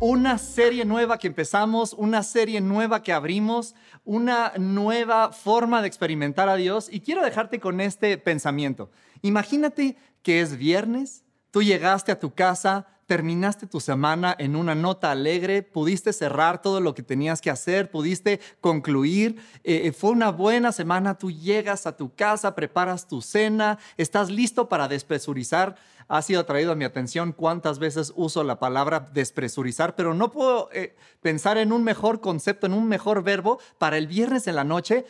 una serie nueva que empezamos, una serie nueva que abrimos, una nueva forma de experimentar a Dios y quiero dejarte con este pensamiento. Imagínate que es viernes, tú llegaste a tu casa, terminaste tu semana en una nota alegre, pudiste cerrar todo lo que tenías que hacer, pudiste concluir, eh, eh, fue una buena semana, tú llegas a tu casa, preparas tu cena, estás listo para despresurizar ha sido traído a mi atención cuántas veces uso la palabra despresurizar, pero no puedo eh, pensar en un mejor concepto, en un mejor verbo para el viernes en la noche.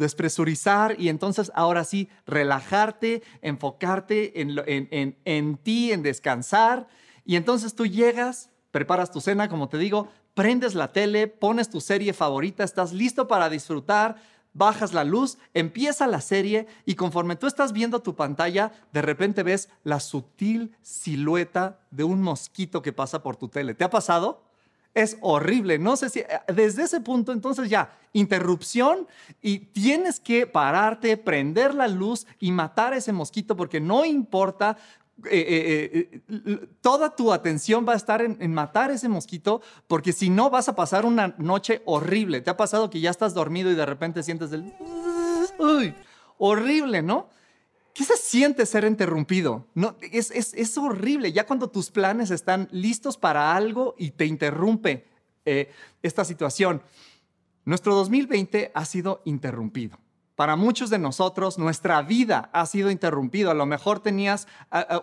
Despresurizar y entonces ahora sí relajarte, enfocarte en, en, en ti, en descansar. Y entonces tú llegas, preparas tu cena, como te digo, prendes la tele, pones tu serie favorita, estás listo para disfrutar, bajas la luz, empieza la serie y conforme tú estás viendo tu pantalla, de repente ves la sutil silueta de un mosquito que pasa por tu tele. ¿Te ha pasado? Es horrible. No sé si eh, desde ese punto entonces ya, interrupción y tienes que pararte, prender la luz y matar a ese mosquito porque no importa eh, eh, toda tu atención va a estar en, matar ese mosquito, porque si no vas a pasar una noche horrible. ¿Te ha pasado que ya estás dormido y de repente sientes el... Uy, horrible, ¿no? ¿Qué se siente ser interrumpido? No, es, es, es horrible. Ya cuando tus planes están listos para algo y te interrumpe esta situación. Nuestro 2020 ha sido interrumpido. Para muchos de nosotros, nuestra vida ha sido interrumpida. A lo mejor tenías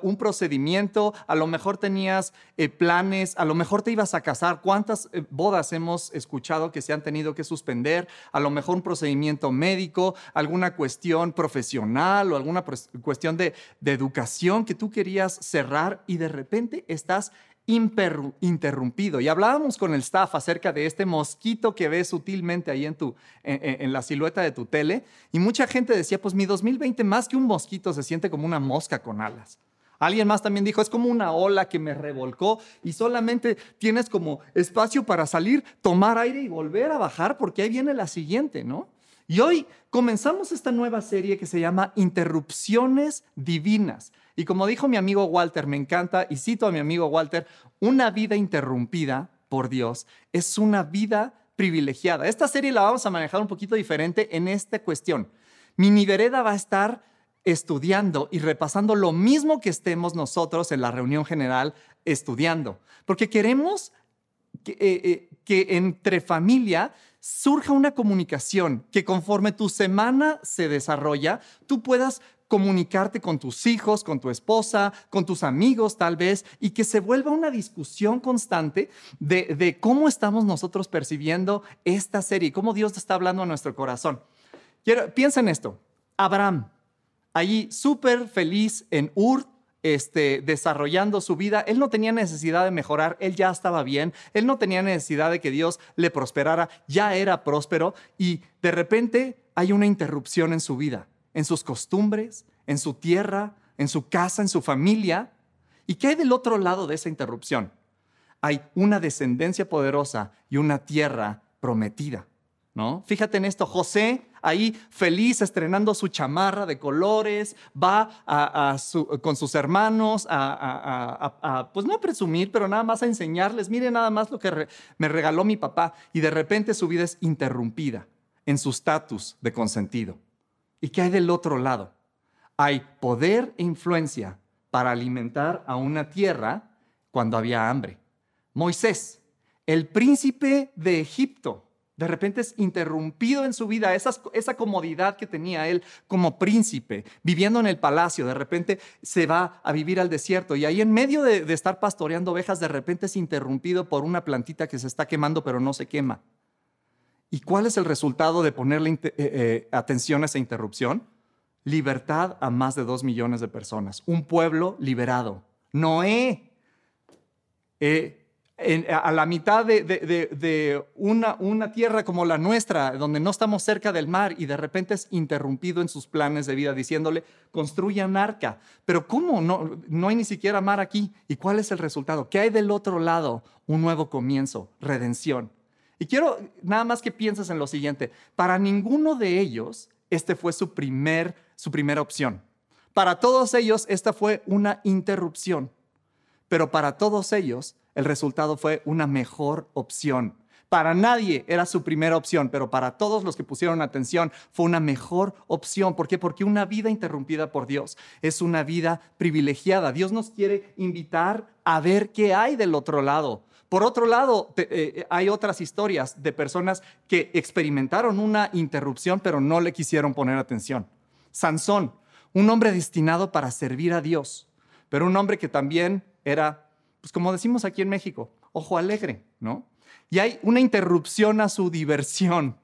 un procedimiento, a lo mejor tenías eh, planes, a lo mejor te ibas a casar. ¿Cuántas eh, bodas hemos escuchado que se han tenido que suspender? A lo mejor un procedimiento médico, alguna cuestión profesional o alguna cuestión de, de educación que tú querías cerrar y de repente estás interrumpido. Y hablábamos con el staff acerca de este mosquito que ves sutilmente ahí en, tu, en, la silueta de tu tele. Y mucha gente decía, pues mi 2020 más que un mosquito se siente como una mosca con alas. Alguien más también dijo, es como una ola que me revolcó y solamente tienes como espacio para salir, tomar aire y volver a bajar porque ahí viene la siguiente, ¿no? Y hoy comenzamos esta nueva serie que se llama Interrupciones Divinas. Y como dijo mi amigo Walter, me encanta, y cito a mi amigo Walter, una vida interrumpida por Dios es una vida privilegiada. Esta serie la vamos a manejar un poquito diferente en esta cuestión. Mini Vereda va a estar estudiando y repasando lo mismo que estemos nosotros en la reunión general estudiando, porque queremos que, eh, eh, que entre familia surja una comunicación que conforme tu semana se desarrolla, tú puedas comunicarte con tus hijos, con tu esposa, con tus amigos tal vez, y que se vuelva una discusión constante de, cómo estamos nosotros percibiendo esta serie, cómo Dios está hablando a nuestro corazón. Quiero, piensa en esto. Abraham, allí súper feliz en Ur, este, desarrollando su vida, él no tenía necesidad de mejorar, él ya estaba bien, él no tenía necesidad de que Dios le prosperara, ya era próspero y de repente hay una interrupción en su vida en sus costumbres, en su tierra, en su casa, en su familia. ¿Y qué hay del otro lado de esa interrupción? Hay una descendencia poderosa y una tierra prometida. ¿No? Fíjate en esto, José ahí feliz estrenando su chamarra de colores, va con sus hermanos a, pues no a presumir, pero nada más a enseñarles, mire nada más lo que me regaló mi papá y de repente su vida es interrumpida en su estatus de consentido. ¿Y qué hay del otro lado? Hay poder e influencia para alimentar a una tierra cuando había hambre. Moisés, el príncipe de Egipto, de repente es interrumpido en su vida, esa, comodidad que tenía él como príncipe, viviendo en el palacio, de repente se va a vivir al desierto y ahí en medio de, estar pastoreando ovejas, de repente es interrumpido por una plantita que se está quemando pero no se quema. ¿Y cuál es el resultado de ponerle eh, eh, atención a esa interrupción? Libertad a más de dos millones de personas, un pueblo liberado. Noé, eh, a la mitad de, una, tierra como la nuestra, donde no estamos cerca del mar, y de repente es interrumpido en sus planes de vida, diciéndole, construyan arca. Pero ¿cómo? No, no hay ni siquiera mar aquí. ¿Y cuál es el resultado? ¿Qué hay del otro lado? Un nuevo comienzo, redención. Y quiero nada más que pienses en lo siguiente. Para ninguno de ellos, este fue su, primer, su primera opción. Para todos ellos, esta fue una interrupción. Pero para todos ellos, el resultado fue una mejor opción. Para nadie era su primera opción, pero para todos los que pusieron atención fue una mejor opción. ¿Por qué? Porque una vida interrumpida por Dios es una vida privilegiada. Dios nos quiere invitar a ver qué hay del otro lado. Por otro lado, eh, hay otras historias de personas que experimentaron una interrupción, pero no le quisieron poner atención. Sansón, un hombre destinado para servir a Dios, pero un hombre que también era pues como decimos aquí en México, ojo alegre, ¿no? Y hay una interrupción a su diversión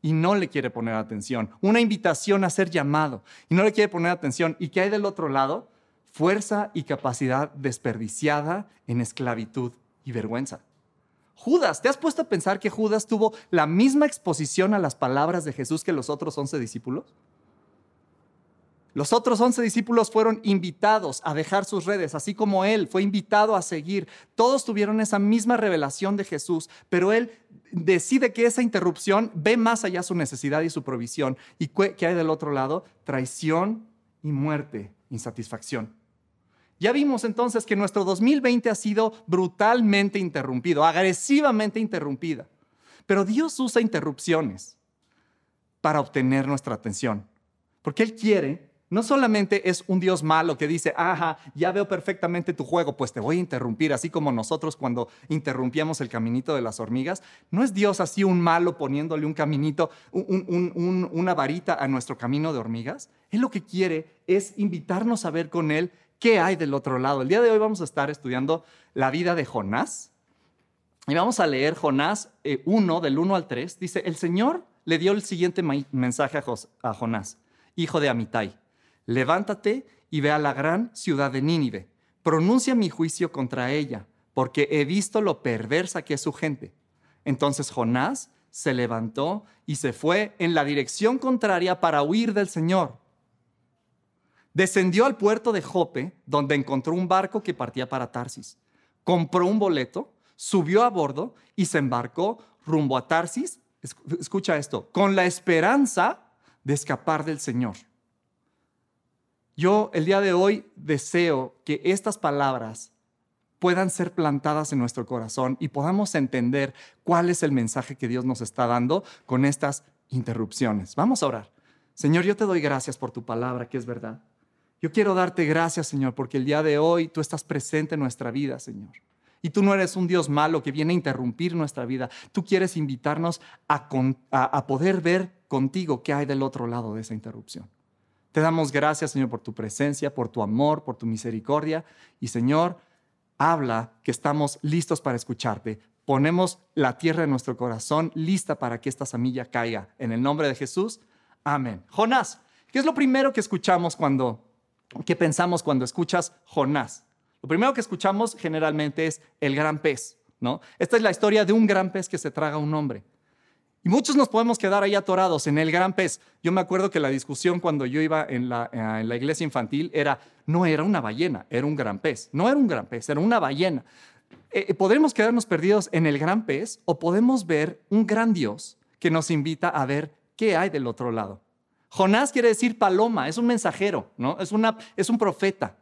y no le quiere poner atención, una invitación a ser llamado y no le quiere poner atención. ¿Y qué hay del otro lado? Fuerza y capacidad desperdiciada en esclavitud y vergüenza. Judas, ¿te has puesto a pensar que Judas tuvo la misma exposición a las palabras de Jesús que los otros once discípulos? Los otros once discípulos fueron invitados a dejar sus redes, así como él fue invitado a seguir. Todos tuvieron esa misma revelación de Jesús, pero él decide que esa interrupción ve más allá su necesidad y su provisión. ¿Y qué hay del otro lado? Traición y muerte, insatisfacción. Ya vimos entonces que nuestro 2020 ha sido brutalmente interrumpido, agresivamente interrumpida. Pero Dios usa interrupciones para obtener nuestra atención, porque Él quiere no solamente es un Dios malo que dice, ajá, ya veo perfectamente tu juego, pues te voy a interrumpir, así como nosotros cuando interrumpíamos el caminito de las hormigas. No es Dios así un malo poniéndole un caminito, una varita a nuestro camino de hormigas. Él lo que quiere es invitarnos a ver con Él qué hay del otro lado. El día de hoy vamos a estar estudiando la vida de Jonás. Y vamos a leer Jonás 1, eh, del 1 al 3. Dice, el Señor le dio el siguiente mensaje a Jonás, hijo de Amitai levántate y ve a la gran ciudad de Nínive, pronuncia mi juicio contra ella, porque he visto lo perversa que es su gente. Entonces Jonás se levantó y se fue en la dirección contraria para huir del Señor. Descendió al puerto de Jope, donde encontró un barco que partía para Tarsis. Compró un boleto, subió a bordo y se embarcó rumbo a Tarsis. Escucha esto, con la esperanza de escapar del Señor. Yo el día de hoy deseo que estas palabras puedan ser plantadas en nuestro corazón y podamos entender cuál es el mensaje que Dios nos está dando con estas interrupciones. Vamos a orar. Señor, yo te doy gracias por tu palabra, que es verdad. Yo quiero darte gracias, Señor, porque el día de hoy tú estás presente en nuestra vida, Señor. Y tú no eres un Dios malo que viene a interrumpir nuestra vida. Tú quieres invitarnos a, a poder ver contigo qué hay del otro lado de esa interrupción. Te damos gracias, Señor, por tu presencia, por tu amor, por tu misericordia. Y, Señor, habla que estamos listos para escucharte. Ponemos la tierra de nuestro corazón lista para que esta semilla caiga. En el nombre de Jesús, amén. Jonás, ¿qué es lo primero que escuchamos cuando, que pensamos cuando escuchas Jonás? Lo primero que escuchamos generalmente es el gran pez, ¿no? Esta es la historia de un gran pez que se traga a un hombre. Y muchos nos podemos quedar ahí atorados en el gran pez. Yo me acuerdo que la discusión cuando yo iba en la, eh, en la iglesia infantil era, no era una ballena, era un gran pez. No era un gran pez, era una ballena. Eh, eh, podemos quedarnos perdidos en el gran pez o podemos ver un gran Dios que nos invita a ver qué hay del otro lado. Jonás quiere decir paloma, es un mensajero, ¿no? Es, una, es un profeta.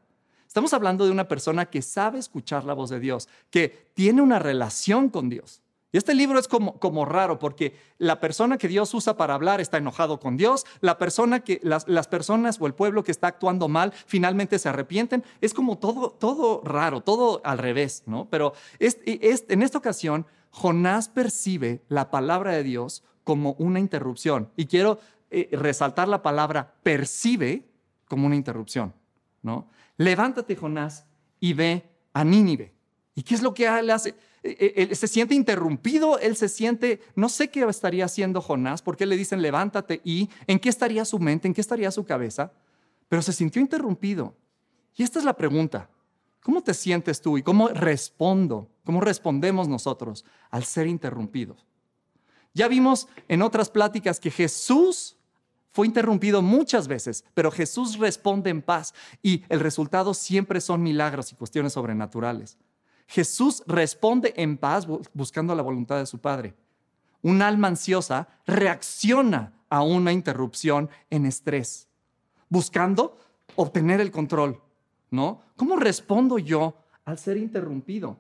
Estamos hablando de una persona que sabe escuchar la voz de Dios, que tiene una relación con Dios. Y este libro es como, como raro porque la persona que Dios usa para hablar está enojado con Dios, la persona que, las, las personas o el pueblo que está actuando mal finalmente se arrepienten. Es como todo, todo raro, todo al revés, ¿no? Pero en esta ocasión, Jonás percibe la palabra de Dios como una interrupción. Y quiero eh, resaltar la palabra percibe como una interrupción, ¿no? Levántate, Jonás, y ve a Nínive. ¿Y qué es lo que le hace? Eh, él se siente interrumpido, él se siente, no sé qué estaría haciendo Jonás, porque le dicen levántate y en qué estaría su mente, en qué estaría su cabeza, pero se sintió interrumpido. Y esta es la pregunta, ¿cómo te sientes tú y cómo respondo ¿Cómo respondemos nosotros al ser interrumpidos? Ya vimos en otras pláticas que Jesús fue interrumpido muchas veces, pero Jesús responde en paz y el resultado siempre son milagros y cuestiones sobrenaturales. Jesús responde en paz buscando la voluntad de su Padre. Un alma ansiosa reacciona a una interrupción en estrés, buscando obtener el control, ¿no? ¿Cómo respondo yo al ser interrumpido?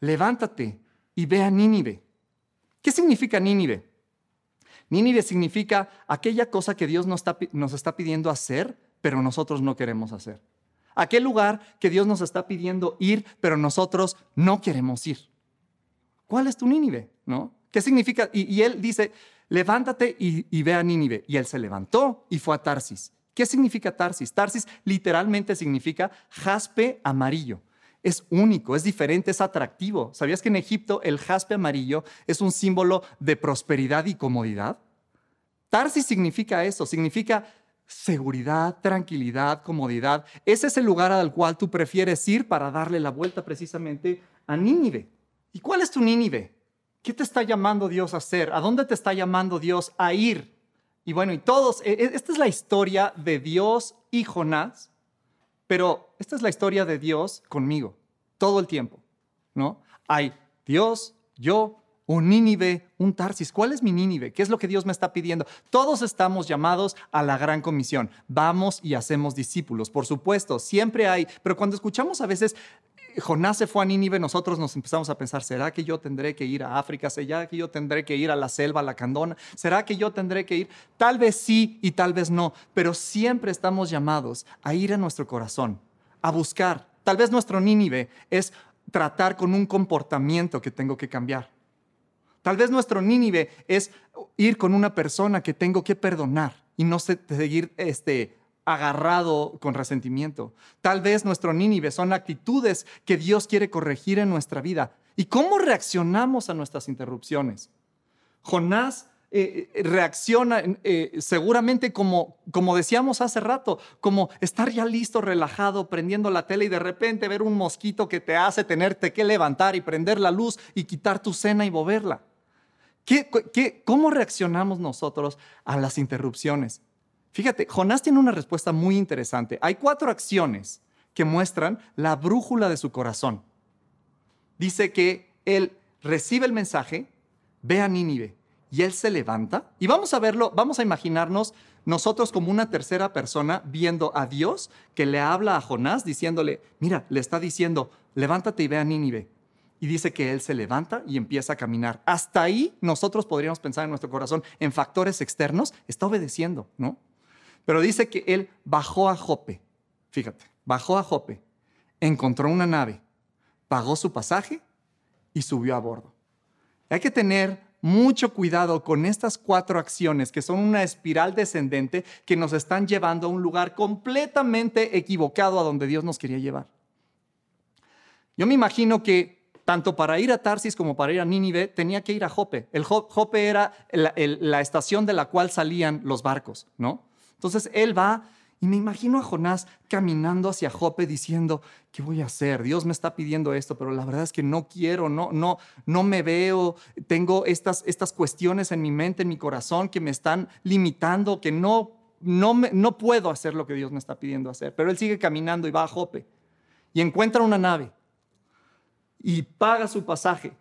Levántate y ve a Nínive. ¿Qué significa Nínive? Nínive significa aquella cosa que Dios nos está, nos está pidiendo hacer, pero nosotros no queremos hacer. Aquel lugar que Dios nos está pidiendo ir, pero nosotros no queremos ir. ¿Cuál es tu Nínive? ¿No? ¿Qué significa? Y, él dice, levántate y, y, ve a Nínive. Y él se levantó y fue a Tarsis. ¿Qué significa Tarsis? Tarsis literalmente significa jaspe amarillo. Es único, es diferente, es atractivo. ¿Sabías que en Egipto el jaspe amarillo es un símbolo de prosperidad y comodidad? Tarsis significa eso, significa seguridad, tranquilidad, comodidad. Ese es el lugar al cual tú prefieres ir para darle la vuelta precisamente a Nínive. ¿Y cuál es tu Nínive? ¿Qué te está llamando Dios a hacer? ¿A dónde te está llamando Dios a ir? Y bueno, y todos, e, e, esta es la historia de Dios y Jonás, pero esta es la historia de Dios conmigo, todo el tiempo, ¿no? Hay Dios, yo, un Nínive, un Tarsis. ¿Cuál es mi Nínive? ¿Qué es lo que Dios me está pidiendo? Todos estamos llamados a la gran comisión. Vamos y hacemos discípulos, por supuesto, siempre hay, pero cuando escuchamos a veces Jonás se fue a Nínive, nosotros nos empezamos a pensar, ¿será que yo tendré que ir a África? ¿Será que yo tendré que ir a la selva, a la candona? ¿Será que yo tendré que ir? Tal vez sí y tal vez no, pero siempre estamos llamados a ir a nuestro corazón, a buscar. Tal vez nuestro Nínive es tratar con un comportamiento que tengo que cambiar. Tal vez nuestro Nínive es ir con una persona que tengo que perdonar y no seguir este, agarrado con resentimiento. Tal vez nuestro Nínive son actitudes que Dios quiere corregir en nuestra vida. ¿Y cómo reaccionamos a nuestras interrupciones? Jonás eh, eh, reacciona eh, seguramente como, como decíamos hace rato, como estar ya listo, relajado, prendiendo la tele y de repente ver un mosquito que te hace tenerte que levantar y prender la luz y quitar tu cena y moverla. ¿Qué, cómo reaccionamos nosotros a las interrupciones? Fíjate, Jonás tiene una respuesta muy interesante. Hay cuatro acciones que muestran la brújula de su corazón. Dice que él recibe el mensaje, ve a Nínive y él se levanta. Y vamos a verlo, vamos a imaginarnos nosotros como una tercera persona viendo a Dios que le habla a Jonás diciéndole, mira, le está diciendo, levántate y ve a Nínive. Y dice que él se levanta y empieza a caminar. Hasta ahí nosotros podríamos pensar en nuestro corazón en factores externos, está obedeciendo, ¿no? Pero dice que él bajó a Jope. Fíjate, bajó a Jope, encontró una nave, pagó su pasaje y subió a bordo. Hay que tener mucho cuidado con estas cuatro acciones que son una espiral descendente que nos están llevando a un lugar completamente equivocado a donde Dios nos quería llevar. Yo me imagino que tanto para ir a Tarsis como para ir a Nínive tenía que ir a Jope. El Jope era la, la estación de la cual salían los barcos, ¿no? Entonces él va y me imagino a Jonás caminando hacia Jope diciendo, ¿qué voy a hacer? Dios me está pidiendo esto, pero la verdad es que no quiero, no, no, no me veo, tengo estas, estas cuestiones en mi mente, en mi corazón que me están limitando, que no, no, me, no puedo hacer lo que Dios me está pidiendo hacer. Pero él sigue caminando y va a Jope y encuentra una nave y paga su pasaje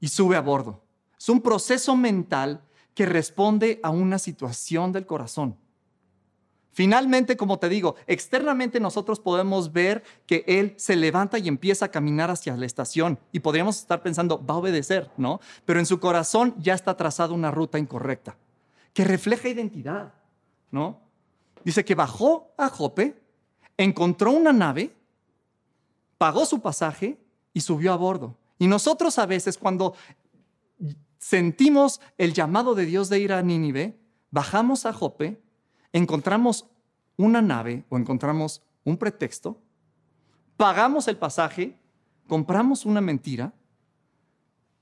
y sube a bordo. Es un proceso mental que responde a una situación del corazón. Finalmente, como te digo, externamente nosotros podemos ver que él se levanta y empieza a caminar hacia la estación y podríamos estar pensando, va a obedecer, ¿no? Pero en su corazón ya está trazada una ruta incorrecta, que refleja identidad, ¿no? Dice que bajó a Jope, encontró una nave, pagó su pasaje y subió a bordo. Y nosotros a veces cuando sentimos el llamado de Dios de ir a Nínive, bajamos a Jope, encontramos una nave o encontramos un pretexto, pagamos el pasaje, compramos una mentira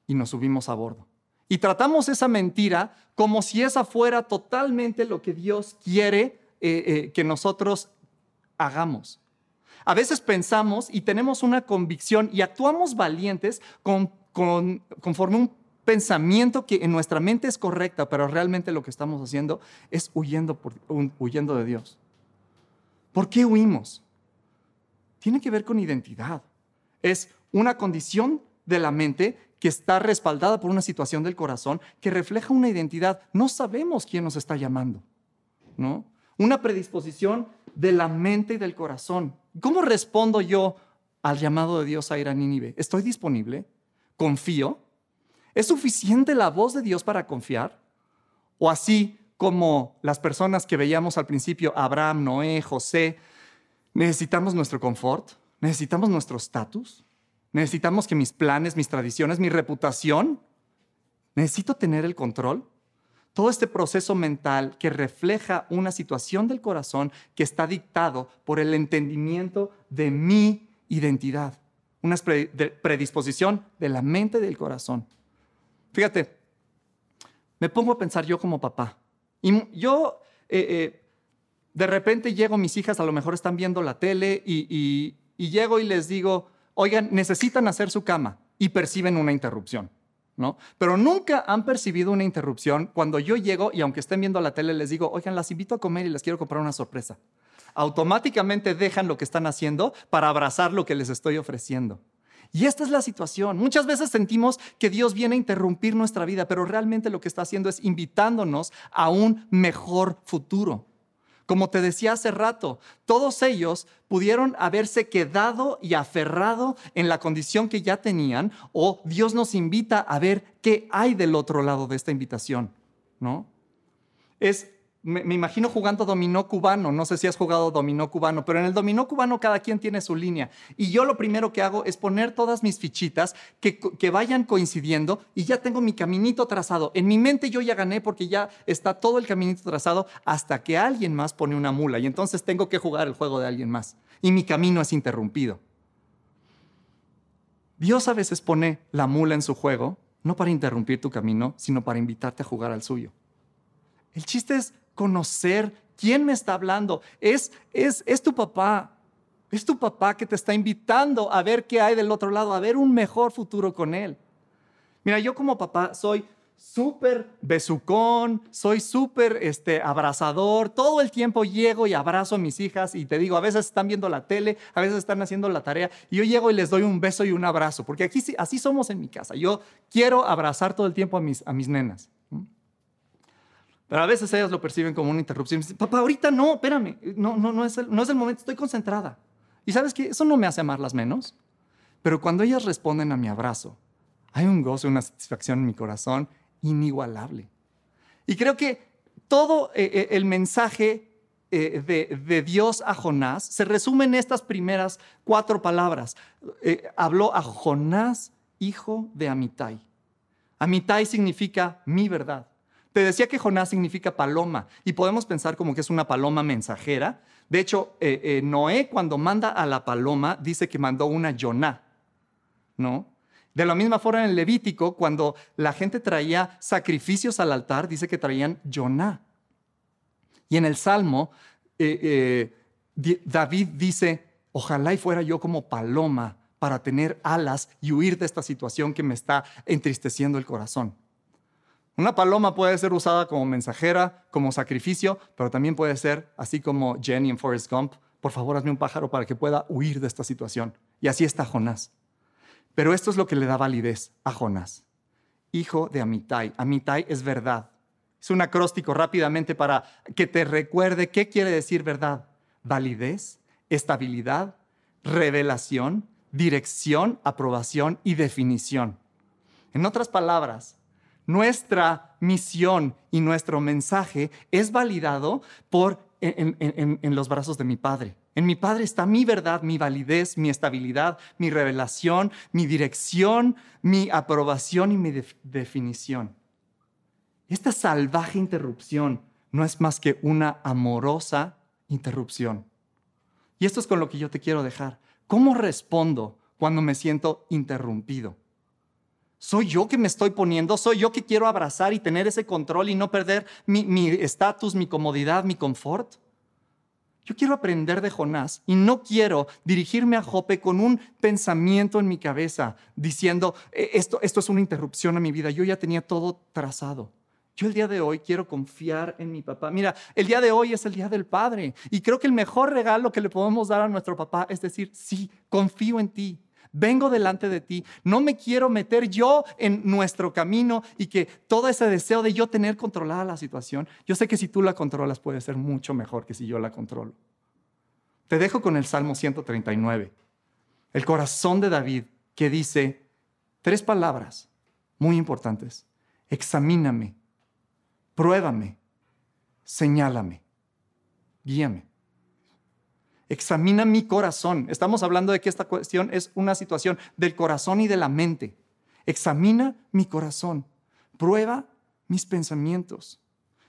y nos subimos a bordo. Y tratamos esa mentira como si esa fuera totalmente lo que Dios quiere eh, eh, que nosotros hagamos. A veces pensamos y tenemos una convicción y actuamos valientes con, conforme un pensamiento que en nuestra mente es correcta, pero realmente lo que estamos haciendo es huyendo, de Dios. ¿Por qué huimos? Tiene que ver con identidad. Es una condición de la mente que está respaldada por una situación del corazón que refleja una identidad. No sabemos quién nos está llamando, ¿no? Una predisposición de la mente y del corazón. ¿Cómo respondo yo al llamado de Dios a ir a Nínive? ¿Estoy disponible? ¿Confío? ¿Es suficiente la voz de Dios para confiar? ¿O así como las personas que veíamos al principio, Abraham, Noé, José, necesitamos nuestro confort? ¿Necesitamos nuestro estatus? ¿Necesitamos que mis planes, mis tradiciones, mi reputación? ¿Necesito tener el control? Todo este proceso mental que refleja una situación del corazón que está dictado por el entendimiento de mi identidad, una predisposición de la mente del corazón. Fíjate, me pongo a pensar yo como papá. Y yo, eh, eh, de repente llego, mis hijas a lo mejor están viendo la tele y, y llego y les digo, oigan, necesitan hacer su cama y perciben una interrupción. ¿No? Pero nunca han percibido una interrupción cuando yo llego y aunque estén viendo la tele les digo, oigan, las invito a comer y les quiero comprar una sorpresa. Automáticamente dejan lo que están haciendo para abrazar lo que les estoy ofreciendo. Y esta es la situación. Muchas veces sentimos que Dios viene a interrumpir nuestra vida, pero realmente lo que está haciendo es invitándonos a un mejor futuro. Como te decía hace rato, todos ellos pudieron haberse quedado y aferrado en la condición que ya tenían, o Dios nos invita a ver qué hay del otro lado de esta invitación, ¿no? Es me, imagino jugando dominó cubano. No sé si has jugado dominó cubano, pero en el dominó cubano cada quien tiene su línea. Y yo lo primero que hago es poner todas mis fichitas que, que vayan coincidiendo y ya tengo mi caminito trazado. En mi mente yo ya gané porque ya está todo el caminito trazado hasta que alguien más pone una mula. Y entonces tengo que jugar el juego de alguien más. Y mi camino es interrumpido. Dios a veces pone la mula en su juego, no para interrumpir tu camino, sino para invitarte a jugar al suyo. El chiste es conocer quién me está hablando. Es, es, es tu papá. Es tu papá que te está invitando a ver qué hay del otro lado, a ver un mejor futuro con él. Mira, yo como papá soy súper besucón, soy súper este, abrazador. Todo el tiempo llego y abrazo a mis hijas y te digo, a veces están viendo la tele, a veces están haciendo la tarea y yo llego y les doy un beso y un abrazo, porque aquí así somos en mi casa. Yo quiero abrazar todo el tiempo a mis, a mis nenas. Pero a veces ellas lo perciben como una interrupción. Dicen, Papá, ahorita no, espérame, no, no, no, es el, no es el momento, estoy concentrada. Y sabes que eso no me hace amarlas menos. Pero cuando ellas responden a mi abrazo, hay un gozo, una satisfacción en mi corazón inigualable. Y creo que todo eh, eh, el mensaje eh, de, de, Dios a Jonás se resume en estas primeras cuatro palabras. habló a Jonás, hijo de Amitai. Amitai significa mi verdad. Te decía que Jonás significa paloma y podemos pensar como que es una paloma mensajera. De hecho, eh, eh, Noé cuando manda a la paloma dice que mandó una Yoná, ¿no? De la misma forma en Levítico, cuando la gente traía sacrificios al altar, dice que traían Yoná. Y en el Salmo, eh, David dice, ojalá y fuera yo como paloma para tener alas y huir de esta situación que me está entristeciendo el corazón. Una paloma puede ser usada como mensajera, como sacrificio, pero también puede ser, así como Jenny en Forrest Gump, por favor hazme un pájaro para que pueda huir de esta situación. Y así está Jonás. Pero esto es lo que le da validez a Jonás. Hijo de Amitai. Amitai es verdad. Es un acróstico rápidamente para que te recuerde qué quiere decir verdad. Validez, estabilidad, revelación, dirección, aprobación y definición. En otras palabras, nuestra misión y nuestro mensaje es validado por en, los brazos de mi Padre. En mi Padre está mi verdad, mi validez, mi estabilidad, mi revelación, mi dirección, mi aprobación y mi definición. Esta salvaje interrupción no es más que una amorosa interrupción. Y esto es con lo que yo te quiero dejar. ¿Cómo respondo cuando me siento interrumpido? Soy yo que me estoy poniendo, soy yo que quiero abrazar y tener ese control y no perder mi estatus, mi, comodidad, mi confort. Yo quiero aprender de Jonás y no quiero dirigirme a Jope con un pensamiento en mi cabeza diciendo, "Eh, esto, esto es una interrupción a mi vida. Yo ya tenía todo trazado. Yo el día de hoy quiero confiar en mi papá. Mira, el día de hoy es el día del padre y creo que el mejor regalo que le podemos dar a nuestro papá es decir, sí, confío en ti. Vengo delante de ti, no me quiero meter yo en nuestro camino y que todo ese deseo de yo tener controlada la situación, yo sé que si tú la controlas puede ser mucho mejor que si yo la controlo. Te dejo con el Salmo 139, el corazón de David, que dice tres palabras muy importantes. Examíname, pruébame, señálame, guíame. Examina mi corazón. Estamos hablando de que esta cuestión es una situación del corazón y de la mente. Examina mi corazón. Prueba mis pensamientos.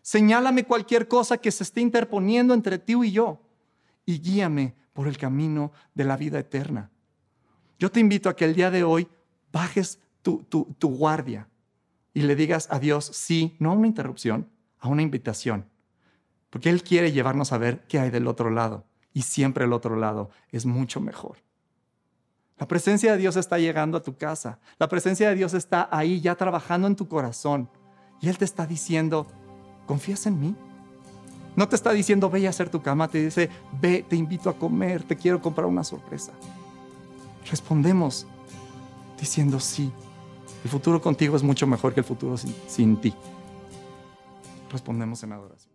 Señálame cualquier cosa que se esté interponiendo entre ti y yo y guíame por el camino de la vida eterna. Yo te invito a que el día de hoy bajes tu, guardia y le digas a Dios sí, no a una interrupción, a una invitación. Porque Él quiere llevarnos a ver qué hay del otro lado. Y siempre el otro lado es mucho mejor. La presencia de Dios está llegando a tu casa. La presencia de Dios está ahí ya trabajando en tu corazón. Y Él te está diciendo, ¿confías en mí? No te está diciendo, ve a hacer tu cama. Te dice, ve, te invito a comer, te quiero comprar una sorpresa. Respondemos diciendo, sí, el futuro contigo es mucho mejor que el futuro sin, sin ti. Respondemos en adoración.